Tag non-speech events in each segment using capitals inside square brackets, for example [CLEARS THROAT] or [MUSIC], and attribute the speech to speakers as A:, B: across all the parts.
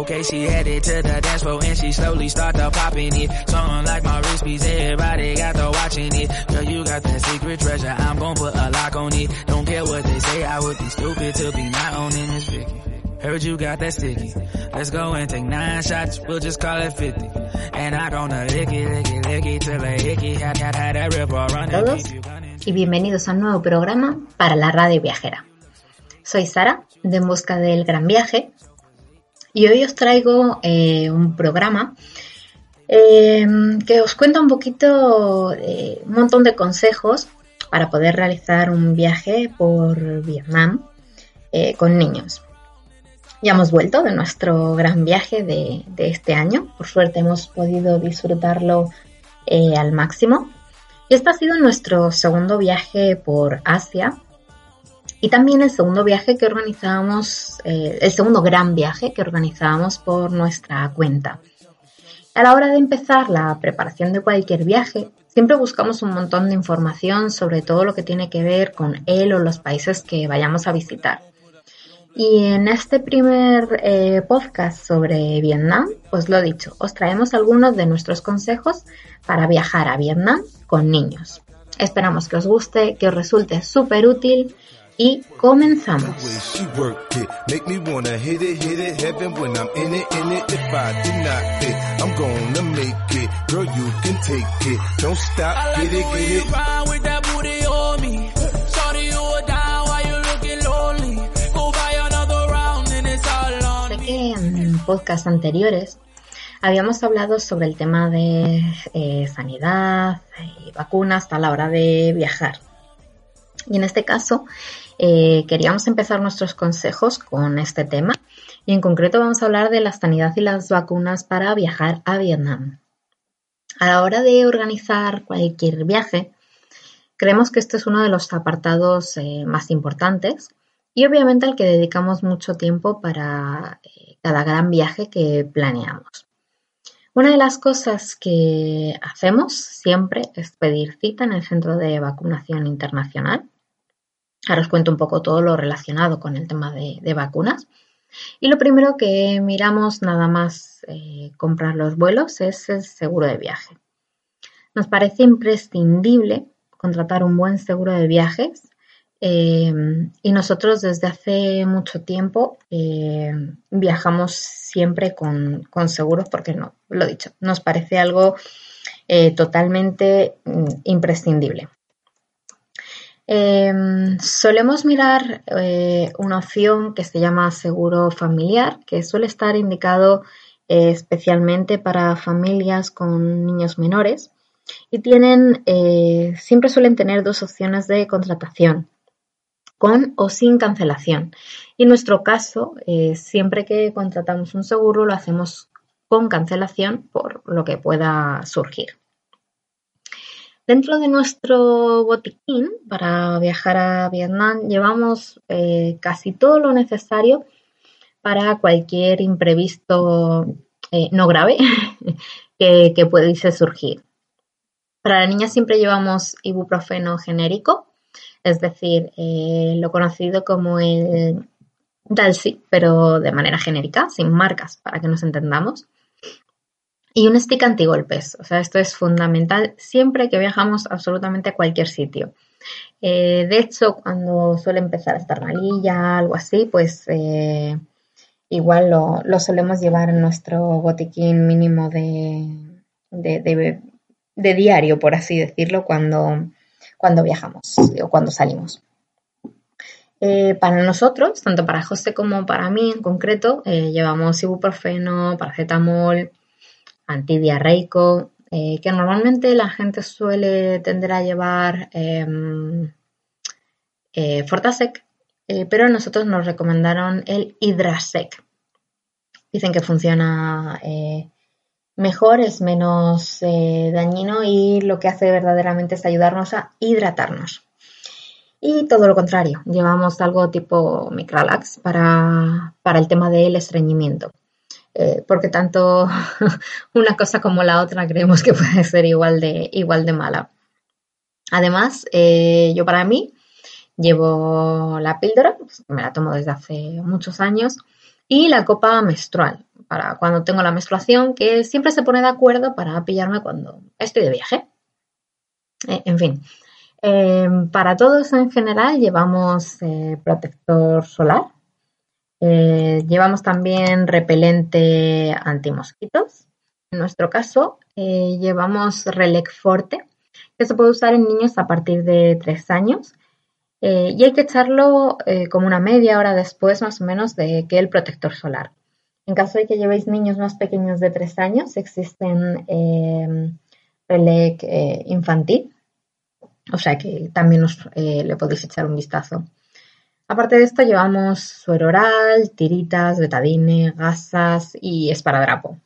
A: Okay, she headed to the dance floor and she slowly started popping it. Something like my wrist piece, everybody got to watching it. Girl, you got that secret treasure, I'm gonna put a lock on it. Don't care what they say, I would be stupid to be not owning this Vicky. Heard you got that sticky. Let's go and take nine shots, we'll just call it 50. And I gonna lick it, lick it, lick it till I hickey. Had, had, had that river running.
B: Todos y bienvenidos a un nuevo programa para la radio viajera. Soy Sara, de En Busca del Gran Viaje, y hoy os traigo eh, un programa eh, que os cuenta un poquito, eh, un montón de consejos para poder realizar un viaje por Vietnam con niños. Ya hemos vuelto de nuestro gran viaje de, de este año. Por suerte hemos podido disfrutarlo al máximo. Y este ha sido nuestro segundo viaje por Asia y también el segundo viaje que organizábamos, eh, el segundo gran viaje que organizábamos por nuestra cuenta. A la hora de empezar la preparación de cualquier viaje, siempre buscamos un montón de información sobre todo lo que tiene que ver con él o los países que vayamos a visitar. Y en este primer eh, podcast sobre Vietnam, pues lo dicho, os traemos algunos de nuestros consejos para viajar a Vietnam con niños. Esperamos que os guste, que os resulte súper útil y comenzamos. Sé que en podcast anteriores habíamos hablado sobre el tema de eh, sanidad y vacunas a la hora de viajar. Y en este caso eh, queríamos empezar nuestros consejos con este tema y en concreto vamos a hablar de la sanidad y las vacunas para viajar a Vietnam. A la hora de organizar cualquier viaje, creemos que este es uno de los apartados eh, más importantes y obviamente al que dedicamos mucho tiempo para eh, cada gran viaje que planeamos. Una de las cosas que hacemos siempre es pedir cita en el Centro de Vacunación Internacional Ahora os cuento un poco todo lo relacionado con el tema de, vacunas. Y lo primero que miramos nada más eh, comprar los vuelos es el seguro de viaje. Nos parece imprescindible contratar un buen seguro de viajes eh, y nosotros desde hace mucho tiempo eh, viajamos siempre con, con, seguros porque no, lo dicho, nos parece algo totalmente mm, imprescindible. Em, solemos mirar eh, una opción que se llama seguro familiar, que suele estar indicado eh, especialmente para familias con niños menores y tienen, eh, siempre suelen tener dos opciones de contratación, con o sin cancelación. Y en nuestro caso, siempre que contratamos un seguro lo hacemos con cancelación por lo que pueda surgir. Dentro de nuestro botiquín para viajar a Vietnam llevamos eh, casi todo lo necesario para cualquier imprevisto eh, no grave [LAUGHS] que, que pudiese surgir. Para la niña siempre llevamos ibuprofeno genérico, es decir, eh, lo conocido como el Dalsy, pero de manera genérica, sin marcas, para que nos entendamos. Y un stick antigolpes, o sea, esto es fundamental siempre que viajamos absolutamente a cualquier sitio. Eh, de hecho, cuando suele empezar a estar malilla, algo así, pues eh, igual lo, solemos llevar en nuestro botiquín mínimo de, de, diario, por así decirlo, cuando, cuando viajamos o cuando salimos. Eh, para nosotros, tanto para José como para mí en concreto, llevamos ibuprofeno, paracetamol, antidiarreico, eh, que normalmente la gente suele tender a llevar em, eh, Fortasec, eh, pero nosotros nos recomendaron el Hidrasec. Dicen que funciona mejor, es menos eh, dañino y lo que hace verdaderamente es ayudarnos a hidratarnos. Y todo lo contrario, llevamos algo tipo Micralax para, para el tema del estreñimiento. Eh, porque tanto [LAUGHS] una cosa como la otra creemos que puede ser igual de, igual de mala. Además, eh, yo para mí llevo la píldora, pues, me la tomo desde hace muchos años, y la copa menstrual, para cuando tengo la menstruación, que siempre se pone de acuerdo para pillarme cuando estoy de viaje. Eh, en fin, para todos en general llevamos protector solar, eh, llevamos también repelente antimosquitos. En nuestro caso, eh, llevamos Relec Forte, que se puede usar en niños a partir de 3 años. Eh, y hay que echarlo como una media hora después, más o menos, de que el protector solar. En caso de que llevéis niños más pequeños de 3 años, existen Relec infantil, o sea que también os, le podéis echar un vistazo. Aparte de esto llevamos suero oral, tiritas, betadine, gasas y esparadrapo.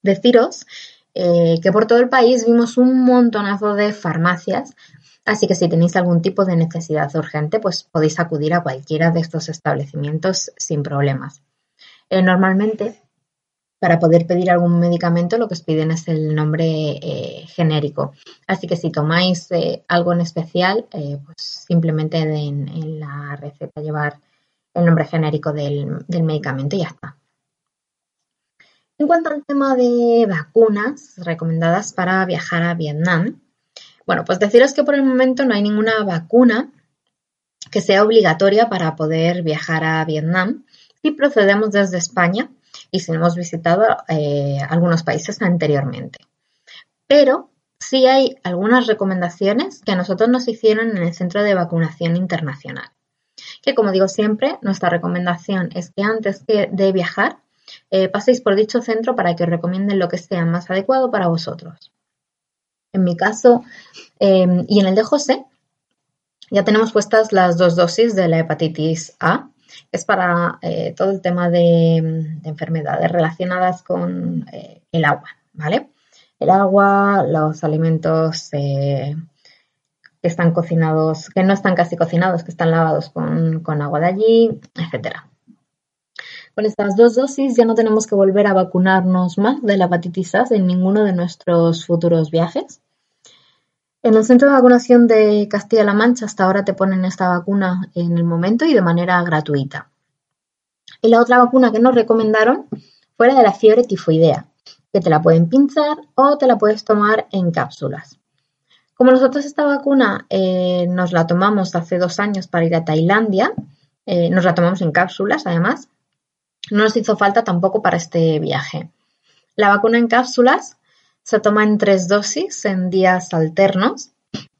B: Deciros eh, que por todo el país vimos un montonazo de farmacias, así que si tenéis algún tipo de necesidad urgente, pues podéis acudir a cualquiera de estos establecimientos sin problemas. Eh, normalmente para poder pedir algún medicamento lo que os piden es el nombre eh, genérico. Así que si tomáis eh, algo en especial, eh, pues simplemente en, en, la receta llevar el nombre genérico del, medicamento y ya está. En cuanto al tema de vacunas recomendadas para viajar a Vietnam, bueno, pues deciros que por el momento no hay ninguna vacuna que sea obligatoria para poder viajar a Vietnam si procedemos desde España y si hemos visitado eh, algunos países anteriormente. Pero sí hay algunas recomendaciones que a nosotros nos hicieron en el Centro de Vacunación Internacional. Que como digo siempre, nuestra recomendación es que antes de viajar eh, paséis por dicho centro para que os recomienden lo que sea más adecuado para vosotros. En mi caso em, y en el de José, ya tenemos puestas las dos dosis de la hepatitis A es para eh, todo el tema de, enfermedades relacionadas con eh, el agua, ¿vale? El agua, los alimentos eh, que están cocinados, que no están casi cocinados, que están lavados con, con agua de allí, etcétera. Con estas dos dosis ya no tenemos que volver a vacunarnos más de la hepatitis A en ninguno de nuestros futuros viajes. En el centro de vacunación de Castilla-La Mancha hasta ahora te ponen esta vacuna en el momento y de manera gratuita. Y la otra vacuna que nos recomendaron fue la de la fiebre tifoidea, que te la pueden pinchar o te la puedes tomar en cápsulas. Como nosotros esta vacuna eh, nos la tomamos hace dos años para ir a Tailandia, eh, nos la tomamos en cápsulas además, no nos hizo falta tampoco para este viaje. La vacuna en cápsulas se toma en tres dosis en días alternos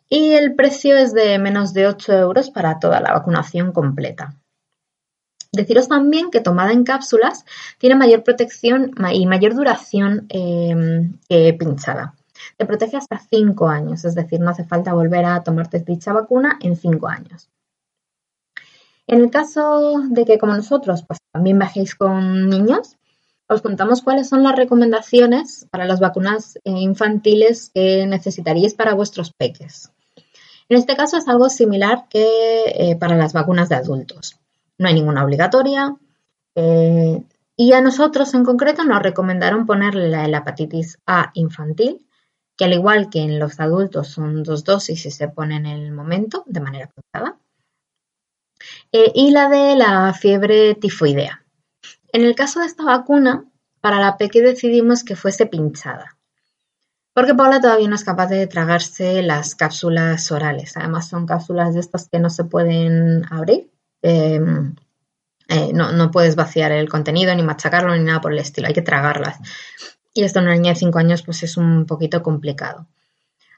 B: y el precio es de menos de 8 euros para toda la vacunación completa. Deciros también que tomada en cápsulas tiene mayor protección y mayor duración em, que pinchada. Te protege hasta 5 años, es decir, no hace falta volver a tomarte dicha vacuna en 5 años. En el caso de que, como nosotros, pues también viajéis con niños, os contamos cuáles son las recomendaciones para las vacunas eh, infantiles que necesitaríais para vuestros peques. En este caso es algo similar que eh, para las vacunas de adultos. No hay ninguna obligatoria eh, y a nosotros en concreto nos recomendaron ponerle la, hepatitis A infantil, que al igual que en los adultos son dos dosis y se pone en el momento de manera cruzada, y la de la fiebre tifoidea. En el caso de esta vacuna, para la peque decidimos que fuese pinchada, porque Paula todavía no es capaz de tragarse las cápsulas orales. Además, son cápsulas de estas que no se pueden abrir. Em, eh, no, puedes vaciar el contenido, ni machacarlo, ni nada por el estilo. Hay que tragarlas. Y esto en una niña de 5 años pues es un poquito complicado.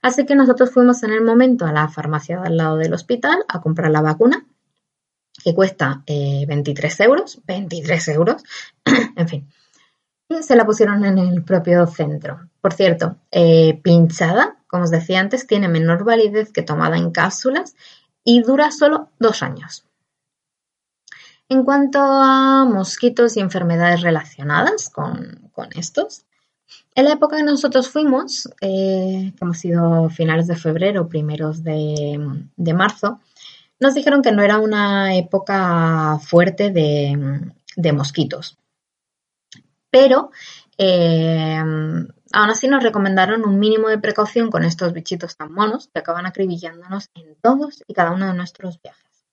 B: Así que nosotros fuimos en el momento a la farmacia al lado del hospital a comprar la vacuna que cuesta 23 eh, euros, 23 euros, [CLEARS THROAT] en fin. Y se la pusieron en el propio centro. Por cierto, eh, pinchada, como os decía antes, tiene menor validez que tomada en cápsulas y dura solo dos años. En cuanto a mosquitos y enfermedades relacionadas con, con estos, En la época que nosotros fuimos, eh, que hemos sido finales de febrero, primeros de, marzo, nos dijeron que no era una época fuerte de, mosquitos. Pero eh, aún así nos recomendaron un mínimo de precaución con estos bichitos tan monos que acaban acribillándonos en todos y cada uno de nuestros viajes.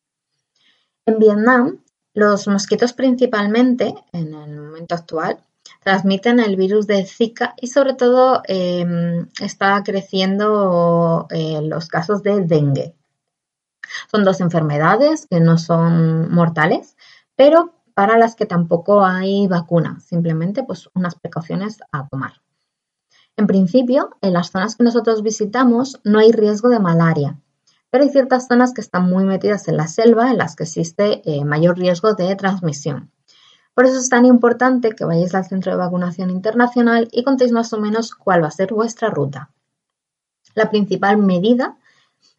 B: En Vietnam, los mosquitos principalmente, en el momento actual, transmiten el virus de Zika y sobre todo em, está creciendo eh, los casos de dengue. Son dos enfermedades que no son mortales, pero para las que tampoco hay vacuna, simplemente pues unas precauciones a tomar. En principio, en las zonas que nosotros visitamos no hay riesgo de malaria, pero hay ciertas zonas que están muy metidas en la selva en las que existe eh, mayor riesgo de transmisión. Por eso es tan importante que vayáis al centro de vacunación internacional y contéis más o menos cuál va a ser vuestra ruta. La principal medida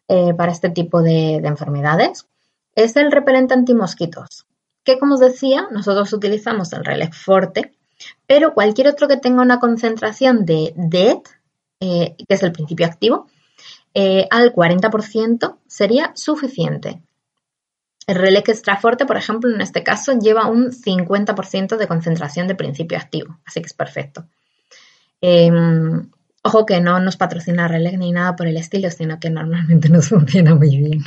B: eh, para este tipo de, enfermedades es el repelente antimosquitos, que como os decía, nosotros utilizamos el Relex Forte, pero cualquier otro que tenga una concentración de DEET, eh, que es el principio activo, eh, al 40% sería suficiente. El relé extra fuerte, por ejemplo, en este caso lleva un 50% de concentración de principio activo, así que es perfecto. Ojo que no nos patrocina Relec ni nada por el estilo, sino que normalmente nos [LAUGHS] funciona muy bien.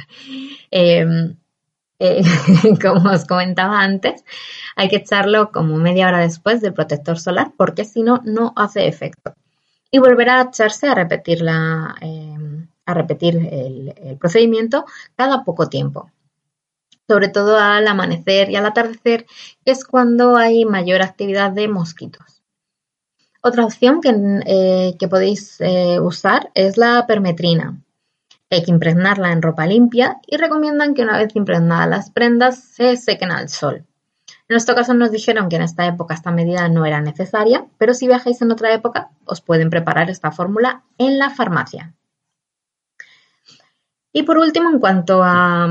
B: Em, eh, [LAUGHS] como os comentaba antes, hay que echarlo como media hora después del protector solar porque si no, no hace efecto. Y volverá a echarse a repetir, em, a repetir el procedimiento cada poco tiempo sobre todo al amanecer y al atardecer, que es cuando hay mayor actividad de mosquitos. Otra opción que, eh, podéis eh, usar es la permetrina. Hay que impregnarla en ropa limpia y recomiendan que una vez impregnadas las prendas se sequen al sol. En nuestro caso nos dijeron que en esta época esta medida no era necesaria, pero si viajáis en otra época os pueden preparar esta fórmula en la farmacia. Y por último, en cuanto a,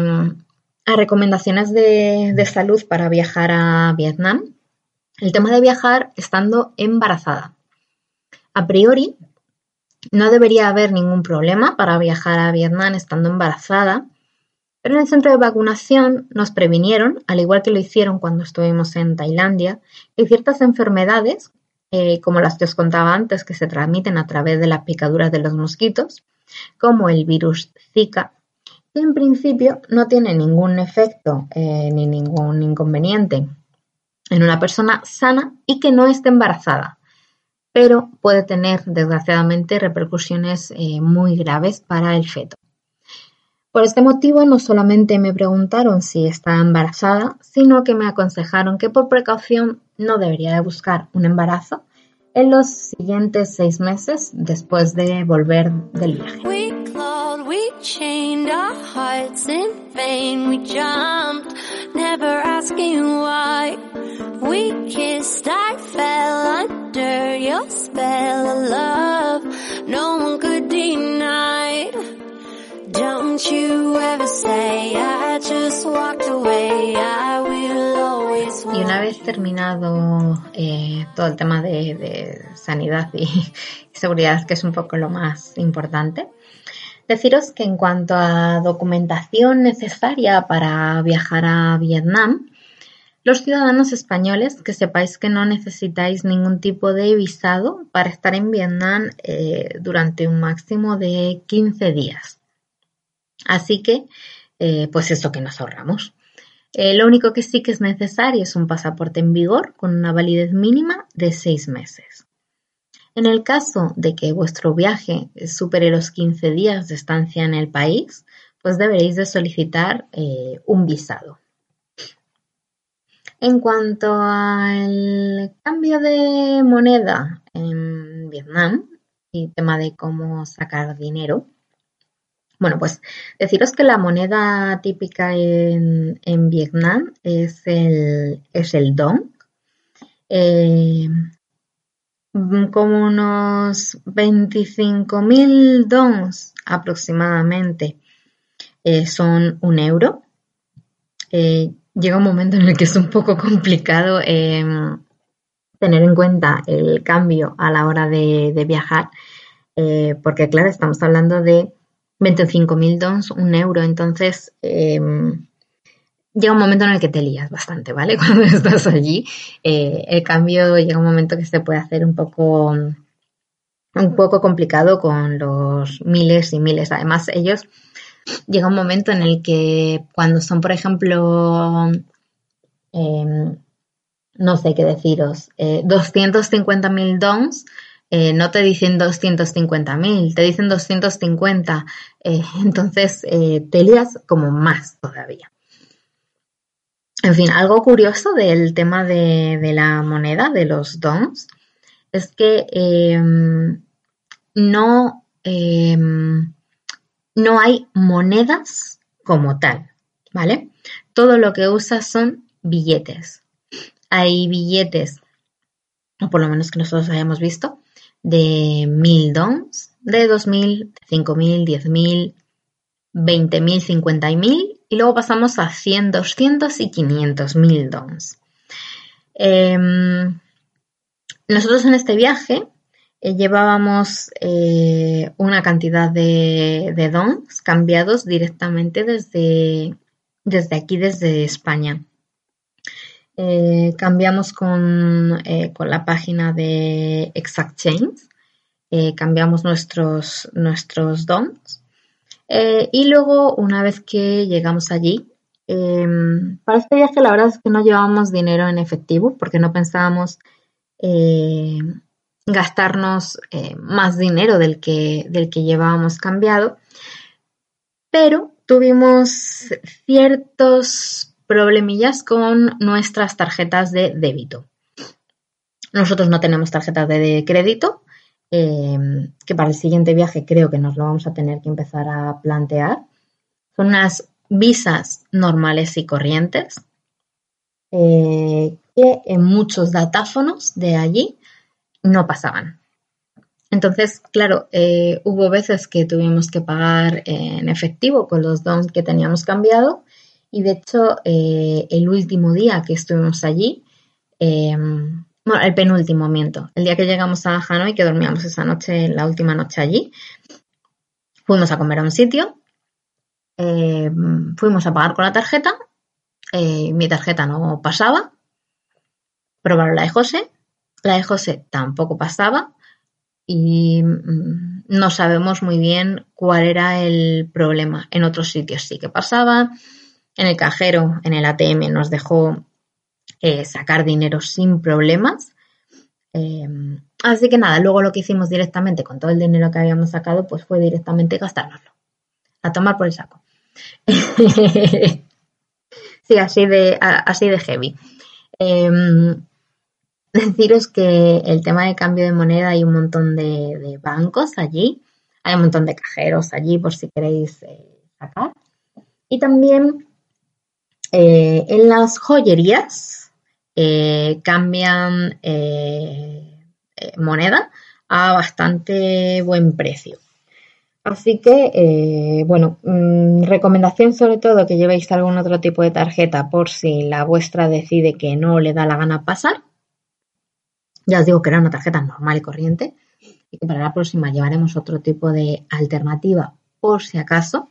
B: a recomendaciones de, salud para viajar a Vietnam, el tema de viajar estando embarazada. A priori, no debería haber ningún problema para viajar a Vietnam estando embarazada, pero en el centro de vacunación nos previnieron, al igual que lo hicieron cuando estuvimos en Tailandia, que ciertas enfermedades, eh, como las que os contaba antes, que se transmiten a través de las picaduras de los mosquitos, como el virus Zika, en principio no tiene ningún efecto eh, ni ningún inconveniente en una persona sana y que no esté embarazada, pero puede tener desgraciadamente repercusiones eh, muy graves para el feto. Por este motivo no solamente me preguntaron si estaba embarazada, sino que me aconsejaron que por precaución no debería de buscar un embarazo en los siguientes seis meses después de volver del viaje. we chained our hearts in vain. We jumped, never asking why. We kissed, I fell under your spell of love. No one could deny. Don't you ever say I just walked away. I will always. Y una vez terminado eh, todo el tema de, de sanidad y [LAUGHS] seguridad, que es un poco lo más importante, Deciros que en cuanto a documentación necesaria para viajar a Vietnam, los ciudadanos españoles que sepáis que no necesitáis ningún tipo de visado para estar en Vietnam eh, durante un máximo de 15 días. Así que, eh, pues eso que nos ahorramos. Eh, lo único que sí que es necesario es un pasaporte en vigor con una validez mínima de 6 meses. En el caso de que vuestro viaje supere los 15 días de estancia en el país, pues deberéis de solicitar un visado. En cuanto al cambio de moneda en Vietnam y tema de cómo sacar dinero, bueno, pues deciros que la moneda típica en, Vietnam es el, es el dong. Eh, como unos 25.000 dons aproximadamente eh, son un euro. Eh, llega un momento en el que es un poco complicado em, tener en cuenta el cambio a la hora de, viajar, eh, porque claro, estamos hablando de 25.000 dons, un euro, entonces em, llega un momento en el que te lías bastante, ¿vale? [LAUGHS] Cuando estás allí, eh, el cambio llega un momento que se puede hacer un poco un poco complicado con los miles y miles. Además, ellos llega un momento en el que cuando son, por ejemplo, em, no sé qué deciros, eh, 250.000 dons, eh, no te dicen 250.000, te dicen 250. Eh, [LAUGHS] entonces eh, te lías como más todavía. En fin, algo curioso del tema de, la moneda, de los dons, es que em, no, em, no hay monedas como tal, ¿vale? Todo lo que usas son billetes. Hay billetes, o por lo menos que nosotros hayamos visto, de mil dons, de dos mil, cinco mil, diez mil, veinte mil, cincuenta mil, y luego pasamos a 100, 200 y 500 mil dons. Em, nosotros en este viaje eh, llevábamos eh, una cantidad de, dons cambiados directamente desde, desde aquí, desde España. Eh, cambiamos con, eh, con, la página de Exact Chains, eh, cambiamos nuestros, nuestros dons y luego una vez que llegamos allí, em, para este viaje la verdad es que no llevábamos dinero en efectivo porque no pensábamos gastarnos más dinero del que, del que llevábamos cambiado, pero tuvimos ciertos problemillas con nuestras tarjetas de débito. Nosotros no tenemos tarjetas de crédito, eh, que para el siguiente viaje creo que nos lo vamos a tener que empezar a plantear. Son unas visas normales y corrientes eh, que en muchos datáfonos de allí no pasaban. Entonces, claro, eh, hubo veces que tuvimos que pagar en efectivo con los dons que teníamos cambiado y de hecho, eh, el último día que estuvimos allí, em, bueno, el penúltimo, miento, el día que llegamos a Hanoi, que dormíamos esa noche, la última noche allí, fuimos a comer a un sitio, em, fuimos a pagar con la tarjeta, eh, mi tarjeta no pasaba, probaron la de José, la de José tampoco pasaba y mm, no sabemos muy bien cuál era el problema. En otros sitios sí que pasaba, en el cajero, en el ATM, nos dejó eh, sacar dinero sin problemas. Eh, así que nada, luego lo que hicimos directamente con todo el dinero que habíamos sacado, pues fue directamente gastárnoslo. A tomar por el saco. [LAUGHS] sí, así de, así de heavy. Em, deciros que el tema de cambio de moneda hay un montón de, bancos allí, hay un montón de cajeros allí por si queréis eh, sacar. Y también eh, en las joyerías eh, cambian moneda a bastante buen precio. Así que, bueno, mm, recomendación sobre todo que llevéis algún otro tipo de tarjeta por si la vuestra decide que no le da la gana pasar. Ya os digo que era una tarjeta normal y corriente y que para la próxima llevaremos otro tipo de alternativa por si acaso.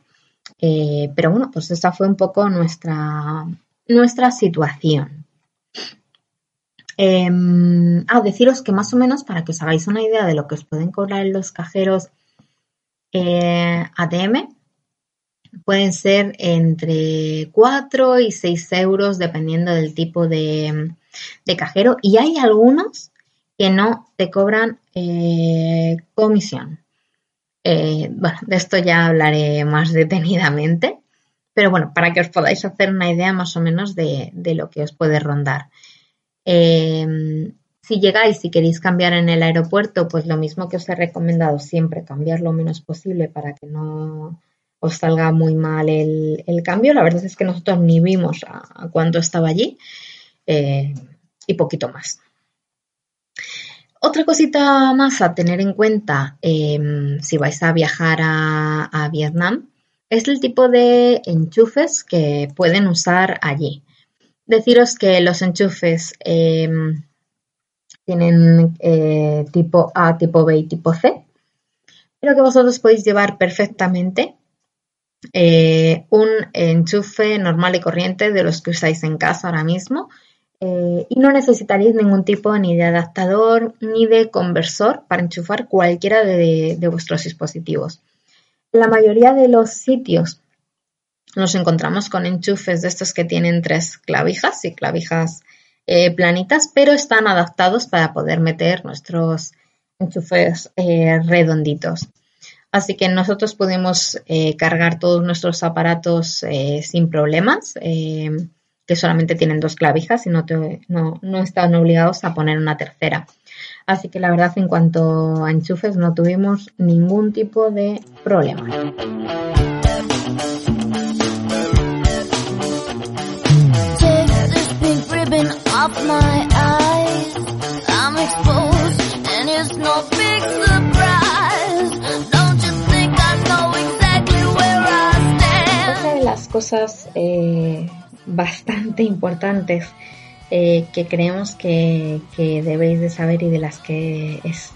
B: Eh, pero bueno, pues esa fue un poco nuestra, nuestra situación. Eh, deciros que más o menos para que os hagáis una idea de lo que os pueden cobrar los cajeros eh, ATM, pueden ser entre 4 y 6 euros dependiendo del tipo de, cajero y hay algunos que no te cobran eh, comisión. Eh, bueno, de esto ya hablaré más detenidamente, pero bueno, para que os podáis hacer una idea más o menos de, lo que os puede rondar. Em, si llegáis y queréis cambiar en el aeropuerto, pues lo mismo que os he recomendado siempre, cambiar lo menos posible para que no os salga muy mal el, cambio. La verdad es que nosotros ni vimos a, cuánto estaba allí eh, y poquito más. Otra cosita más a tener en cuenta em, si vais a viajar a, Vietnam es el tipo de enchufes que pueden usar allí. Deciros que los enchufes em, tienen eh, tipo A, tipo B y tipo C, pero que vosotros podéis llevar perfectamente eh, un enchufe normal y corriente de los que usáis en casa ahora mismo eh, y no necesitaréis ningún tipo ni de adaptador ni de conversor para enchufar cualquiera de, vuestros dispositivos. La mayoría de los sitios nos encontramos con enchufes de estos que tienen tres clavijas y clavijas eh, planitas, pero están adaptados para poder meter nuestros enchufes redonditos. Así que nosotros podemos eh, cargar todos nuestros aparatos eh, sin problemas, eh, que solamente tienen dos clavijas y no, no, están obligados a poner una tercera. Así que la verdad en cuanto a enchufes no tuvimos ningún tipo de problema. cosas eh, bastante importantes eh, que creemos que, debéis de saber y de las que es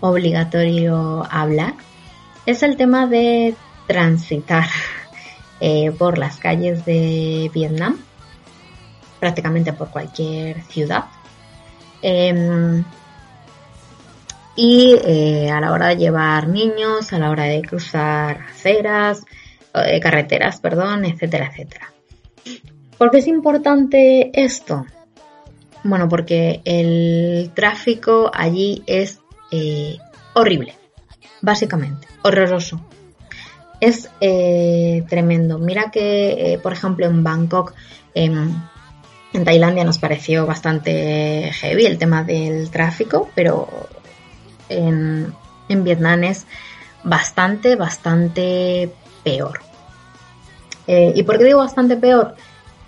B: obligatorio hablar es el tema de transitar [LAUGHS] eh, por las calles de Vietnam, prácticamente por cualquier ciudad. Em, y a la hora de llevar niños, a la hora de cruzar aceras, eh, carreteras, perdón, etcétera, etcétera. ¿Por qué es importante esto? Bueno, porque el tráfico allí es eh, horrible, básicamente, horroroso. Es eh, tremendo. Mira que, por ejemplo, en Bangkok, en, Tailandia nos pareció bastante heavy el tema del tráfico, pero en, Vietnam es bastante, bastante peor. Eh, ¿Y por qué digo bastante peor?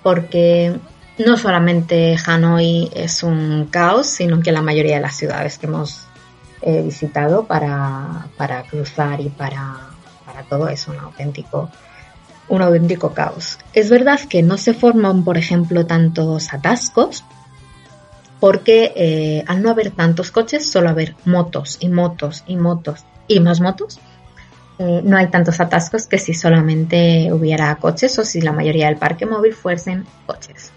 B: Porque no solamente Hanoi es un caos, sino que la mayoría de las ciudades que hemos eh, visitado para, cruzar y para, todo es un auténtico, un auténtico caos. Es verdad que no se forman, por ejemplo, tantos atascos, porque eh, al no haber tantos coches, solo haber motos y motos y motos y más motos, eh, no hay tantos atascos que si solamente hubiera coches o si la mayoría del parque móvil fuesen coches.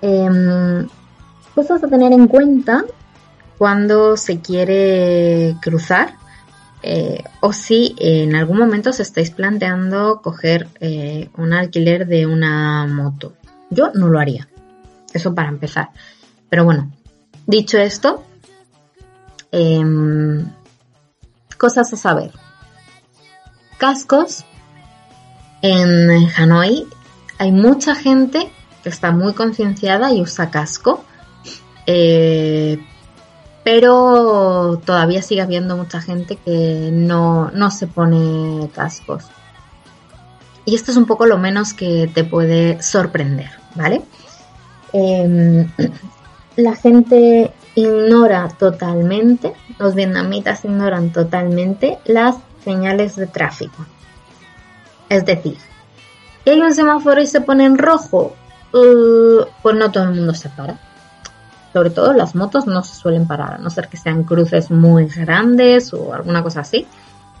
B: Eh, cosas a tener en cuenta cuando se quiere cruzar eh, o si en algún momento os estáis planteando coger eh, un alquiler de una moto. Yo no lo haría. Eso para empezar. Pero bueno, dicho esto, em, cosas a saber. Cascos. En Hanoi hay mucha gente que está muy concienciada y usa casco. Eh, pero todavía sigue habiendo mucha gente que no, se pone cascos. Y esto es un poco lo menos que te puede sorprender, ¿vale? Em, [CLEARS THROAT] la gente ignora totalmente, los vietnamitas ignoran totalmente las señales de tráfico. Es decir, hay un semáforo y se pone en rojo, uh, pues no todo el mundo se para. Sobre todo las motos no se suelen parar, a no ser que sean cruces muy grandes o alguna cosa así.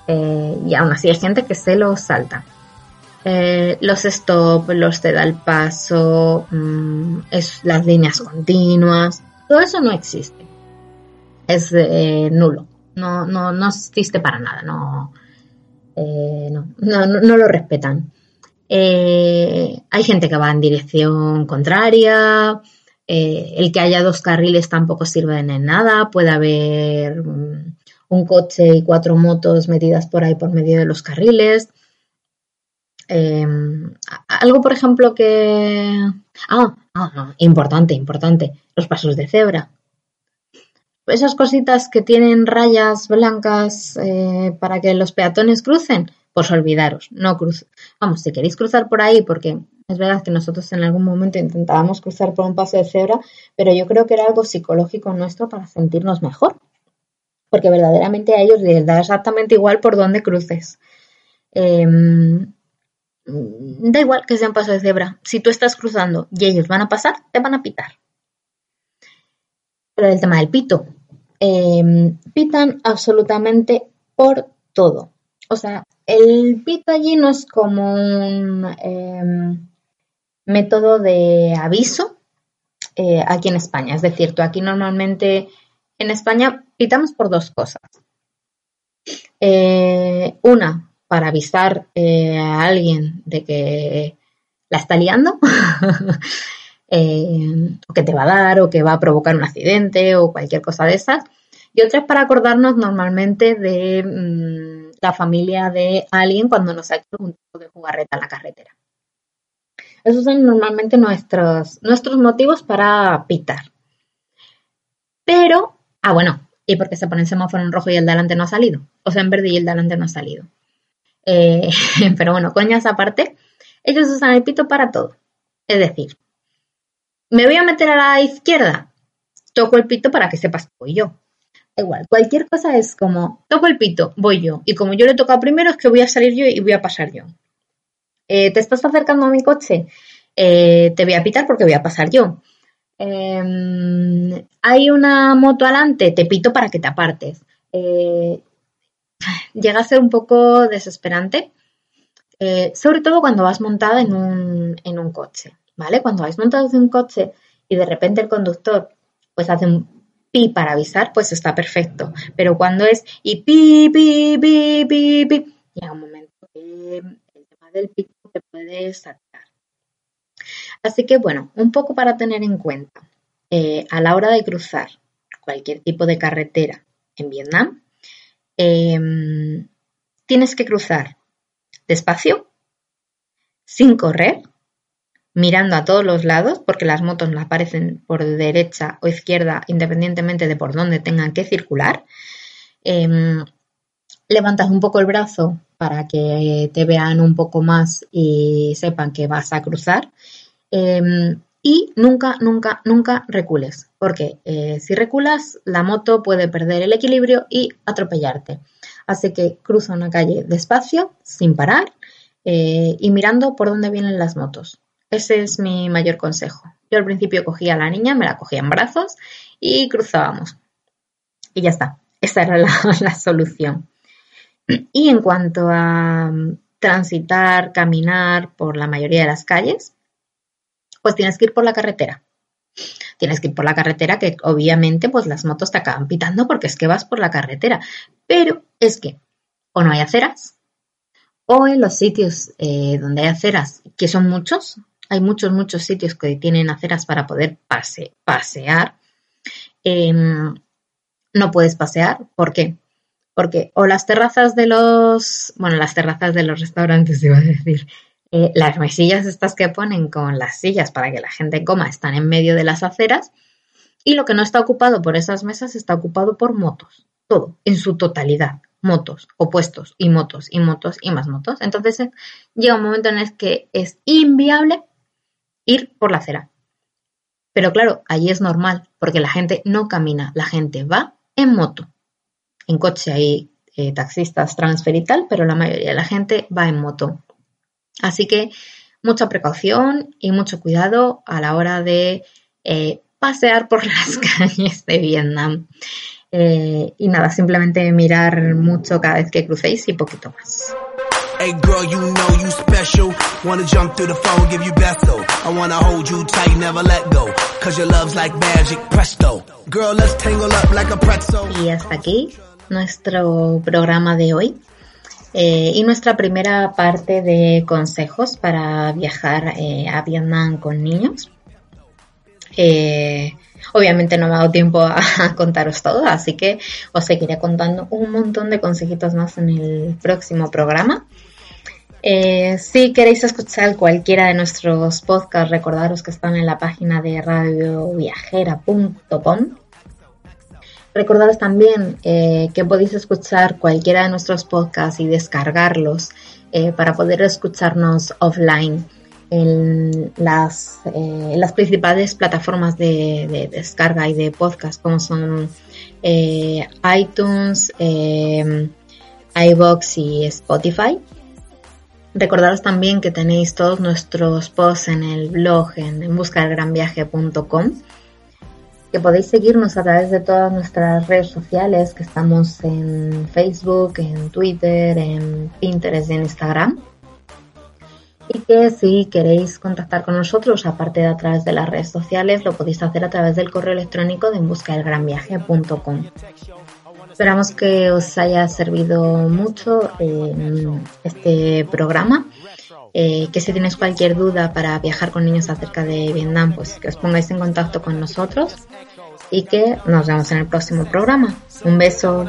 B: Eh, y aún así hay gente que se los salta. Eh, los stop, los te da el paso, mm, es, las líneas continuas, todo eso no existe. Es eh, nulo. No, no, no existe para nada. No, eh, no, no, lo respetan. Eh, hay gente que va en dirección contraria. el que haya dos carriles tampoco sirve de nada. Puede haber mm, un coche y cuatro motos metidas por ahí por medio de los carriles. Algo, por ejemplo, que... Ah, ah, importante, importante los pasos de cebra. Esas cositas que tienen rayas blancas eh, para que los peatones crucen, pues olvidaros, no cruce. Vamos, si queréis cruzar por ahí, porque es verdad que nosotros en algún momento intentábamos cruzar por un paso de cebra, pero yo creo que era algo psicológico nuestro para sentirnos mejor. Porque verdaderamente a ellos les da exactamente igual por dónde cruces. Em, da igual que sea un paso de cebra. Si tú estás cruzando y ellos van a pasar, te van a pitar. Pero el tema del pito. Em, pitan absolutamente por todo. O sea, el pito allí no es como un em, método de aviso eh, aquí en España. Es decir, tú aquí normalmente en España pitamos por dos cosas. Eh, una, para avisar eh, a alguien de que la está liando, [LAUGHS] o que te va a dar, o que va a provocar un accidente, o cualquier cosa de esas. Y otra es para acordarnos normalmente de mm, la familia de alguien cuando nos ha hecho un tipo de jugarreta en la carretera. Esos son normalmente nuestros, nuestros motivos para pitar. Pero, ah, bueno, y porque se pone el semáforo en rojo y el de delante no ha salido. O sea, en verde y el de delante no ha salido. Eh, [LAUGHS] pero bueno, coñas aparte, ellos usan el pito para todo. Es decir, me voy a meter a la izquierda, toco el pito para que sepas que voy yo. Igual, cualquier cosa es como, toco el pito, voy yo. Y como yo le toco primero, es que voy a salir yo y voy a pasar yo. Eh, te estás acercando a mi coche, eh, te voy a pitar porque voy a pasar yo. Em, hay una moto adelante, te pito para que te apartes. Eh, llega a ser un poco desesperante, sobre todo cuando vas montada en un, en un coche, ¿vale? Cuando vais montados en un coche y de repente el conductor pues hace un pi para avisar, pues está perfecto. Pero cuando es y pi, pi, pi, pi, pi, llega un momento que el tema del pi te puede saltar. Así que bueno, un poco para tener en cuenta. Eh, a la hora de cruzar cualquier tipo de carretera en Vietnam, em, tienes que cruzar despacio, sin correr, mirando a todos los lados, porque las motos no aparecen por derecha o izquierda, independientemente de por dónde tengan que circular. Em, levantas un poco el brazo para que te vean un poco más y sepan que vas a cruzar. Em, y nunca, nunca, nunca recules, porque eh, si reculas, la moto puede perder el equilibrio y atropellarte. Así que cruza una calle despacio, sin parar eh, y mirando por dónde vienen las motos. Ese es mi mayor consejo. Yo al principio cogía a la niña, me la cogía en brazos y cruzábamos. Y ya está. Esa era [LAUGHS] la solución. Y en cuanto a mm, transitar, caminar por la mayoría de las calles, pues tienes que ir por la carretera. Tienes que ir por la carretera que obviamente pues las motos te acaban pitando porque es que vas por la carretera. Pero es que o no hay aceras o en los sitios eh, donde hay aceras, que son muchos, hay muchos, muchos sitios que tienen aceras para poder pasear, em, no puedes pasear. ¿Por qué? Porque o las terrazas de los, bueno, las terrazas de los restaurantes, [LAUGHS] iba a decir, eh, las mesillas estas que ponen con las sillas para que la gente coma están en medio de las aceras y lo que no está ocupado por esas mesas está ocupado por motos, todo, en su totalidad, motos, opuestos y motos y motos y más motos. Entonces eh, llega un momento en el que es inviable ir por la acera. Pero claro, allí es normal porque la gente no camina, la gente va en moto. En coche hay eh, taxistas transfer y tal, pero la mayoría de la gente va en moto. Así que mucha precaución y mucho cuidado a la hora de eh, pasear por [LAUGHS] las calles de Vietnam. Eh, y nada, simplemente mirar mucho cada vez que crucéis y poquito más. Hey girl, you know you special. Wanna jump through the phone, give you beso. I wanna hold you tight, never let go. Cause your love's like magic, presto. Girl, let's tangle up like a pretzel. Y hasta aquí nuestro programa de hoy. Eh, y nuestra primera parte de consejos para viajar eh, a Vietnam con niños. Eh, obviamente no me ha dado tiempo a, [LAUGHS] a, contaros todo, así que os seguiré contando un montón de consejitos más en el próximo programa. Si queréis escuchar cualquiera de nuestros podcasts, recordaros que están en la página de radioviajera.com. Recordaros también eh, que podéis escuchar cualquiera de nuestros podcasts y descargarlos eh, para poder escucharnos offline en las, las principales plataformas de, de, descarga y de podcast como son iTunes, iBox y Spotify. Recordaros también que tenéis todos nuestros posts en el blog en, buscargranviaje.com que podéis seguirnos a través de todas nuestras redes sociales, que estamos en Facebook, en Twitter, en Pinterest y en Instagram. Y que si queréis contactar con nosotros, aparte de a través de las redes sociales, lo podéis hacer a través del correo electrónico de enbuscadelgranviaje.com. Esperamos que os haya servido mucho este programa. Eh, que si tenéis cualquier duda para viajar con niños acerca de Vietnam, pues que os pongáis en contacto con nosotros y que nos vemos en el próximo programa. Un beso.